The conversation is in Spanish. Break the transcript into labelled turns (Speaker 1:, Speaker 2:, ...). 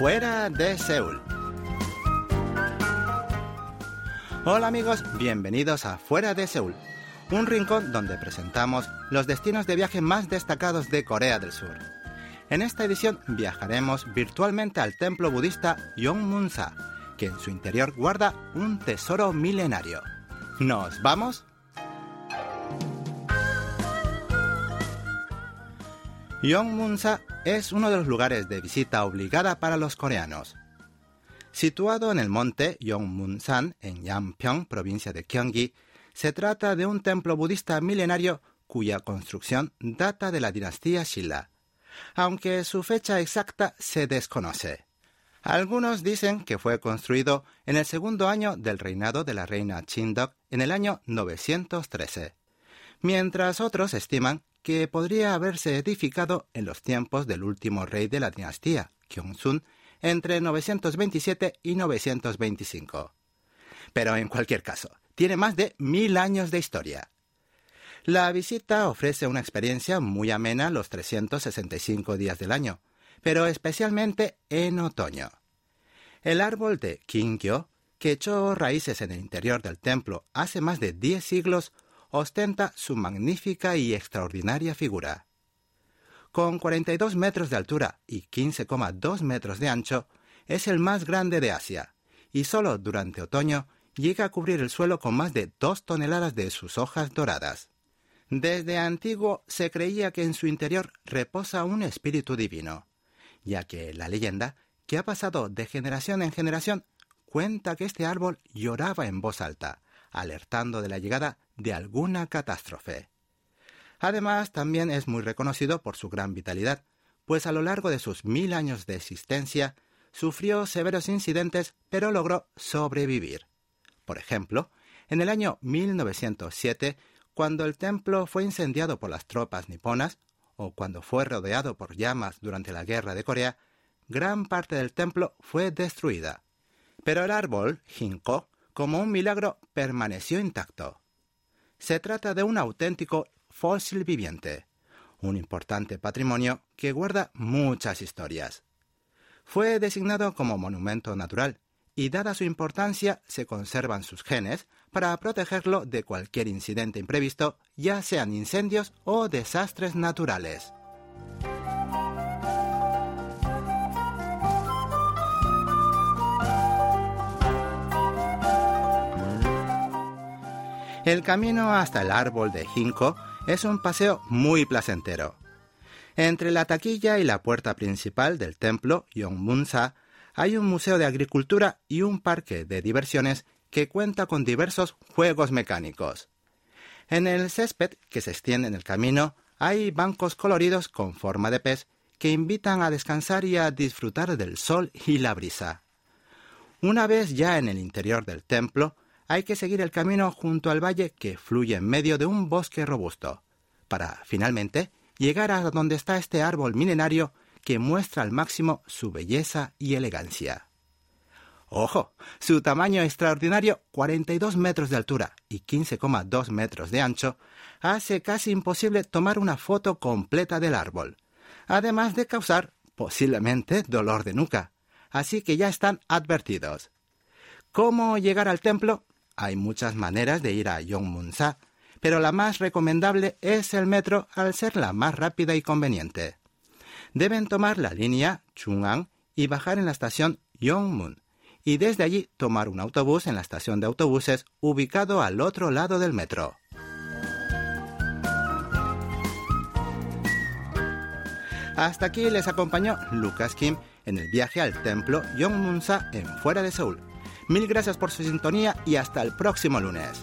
Speaker 1: Fuera de Seúl. Hola amigos, bienvenidos a Fuera de Seúl, un rincón donde presentamos los destinos de viaje más destacados de Corea del Sur. En esta edición viajaremos virtualmente al templo budista Yongmunsa, que en su interior guarda un tesoro milenario. ¿Nos vamos? Yongmunsa es uno de los lugares de visita obligada para los coreanos. Situado en el monte Yongmunsan, en Yampyeong, provincia de Gyeonggi, se trata de un templo budista milenario cuya construcción data de la dinastía Shilla, aunque su fecha exacta se desconoce. Algunos dicen que fue construido en el segundo año del reinado de la reina Chindok en el año 913, mientras otros estiman que podría haberse edificado en los tiempos del último rey de la dinastía, Gyeongsun, entre 927 y 925. Pero en cualquier caso, tiene más de mil años de historia. La visita ofrece una experiencia muy amena los 365 días del año, pero especialmente en otoño. El árbol de Kingyo, que echó raíces en el interior del templo hace más de 10 siglos, ostenta su magnífica y extraordinaria figura. Con 42 metros de altura y 15,2 metros de ancho, es el más grande de Asia, y solo durante otoño llega a cubrir el suelo con más de dos toneladas de sus hojas doradas. Desde antiguo se creía que en su interior reposa un espíritu divino, ya que la leyenda, que ha pasado de generación en generación, cuenta que este árbol lloraba en voz alta, alertando de la llegada de alguna catástrofe. Además, también es muy reconocido por su gran vitalidad, pues a lo largo de sus mil años de existencia sufrió severos incidentes, pero logró sobrevivir. Por ejemplo, en el año 1907, cuando el templo fue incendiado por las tropas niponas, o cuando fue rodeado por llamas durante la guerra de Corea, gran parte del templo fue destruida. Pero el árbol, ginkgo, como un milagro, permaneció intacto. Se trata de un auténtico fósil viviente, un importante patrimonio que guarda muchas historias. Fue designado como monumento natural y dada su importancia se conservan sus genes para protegerlo de cualquier incidente imprevisto, ya sean incendios o desastres naturales. El camino hasta el árbol de ginkgo es un paseo muy placentero. Entre la taquilla y la puerta principal del templo Yongmunsa hay un museo de agricultura y un parque de diversiones que cuenta con diversos juegos mecánicos. En el césped que se extiende en el camino hay bancos coloridos con forma de pez que invitan a descansar y a disfrutar del sol y la brisa. Una vez ya en el interior del templo, hay que seguir el camino junto al valle que fluye en medio de un bosque robusto, para finalmente llegar a donde está este árbol milenario que muestra al máximo su belleza y elegancia. Ojo, su tamaño extraordinario, 42 metros de altura y 15,2 metros de ancho, hace casi imposible tomar una foto completa del árbol, además de causar posiblemente dolor de nuca. Así que ya están advertidos. ¿Cómo llegar al templo? Hay muchas maneras de ir a Yongmunsa, pero la más recomendable es el metro al ser la más rápida y conveniente. Deben tomar la línea Chungang y bajar en la estación Yongmun, y desde allí tomar un autobús en la estación de autobuses ubicado al otro lado del metro. Hasta aquí les acompañó Lucas Kim en el viaje al templo Yongmunsa en fuera de Seúl. Mil gracias por su sintonía y hasta el próximo lunes.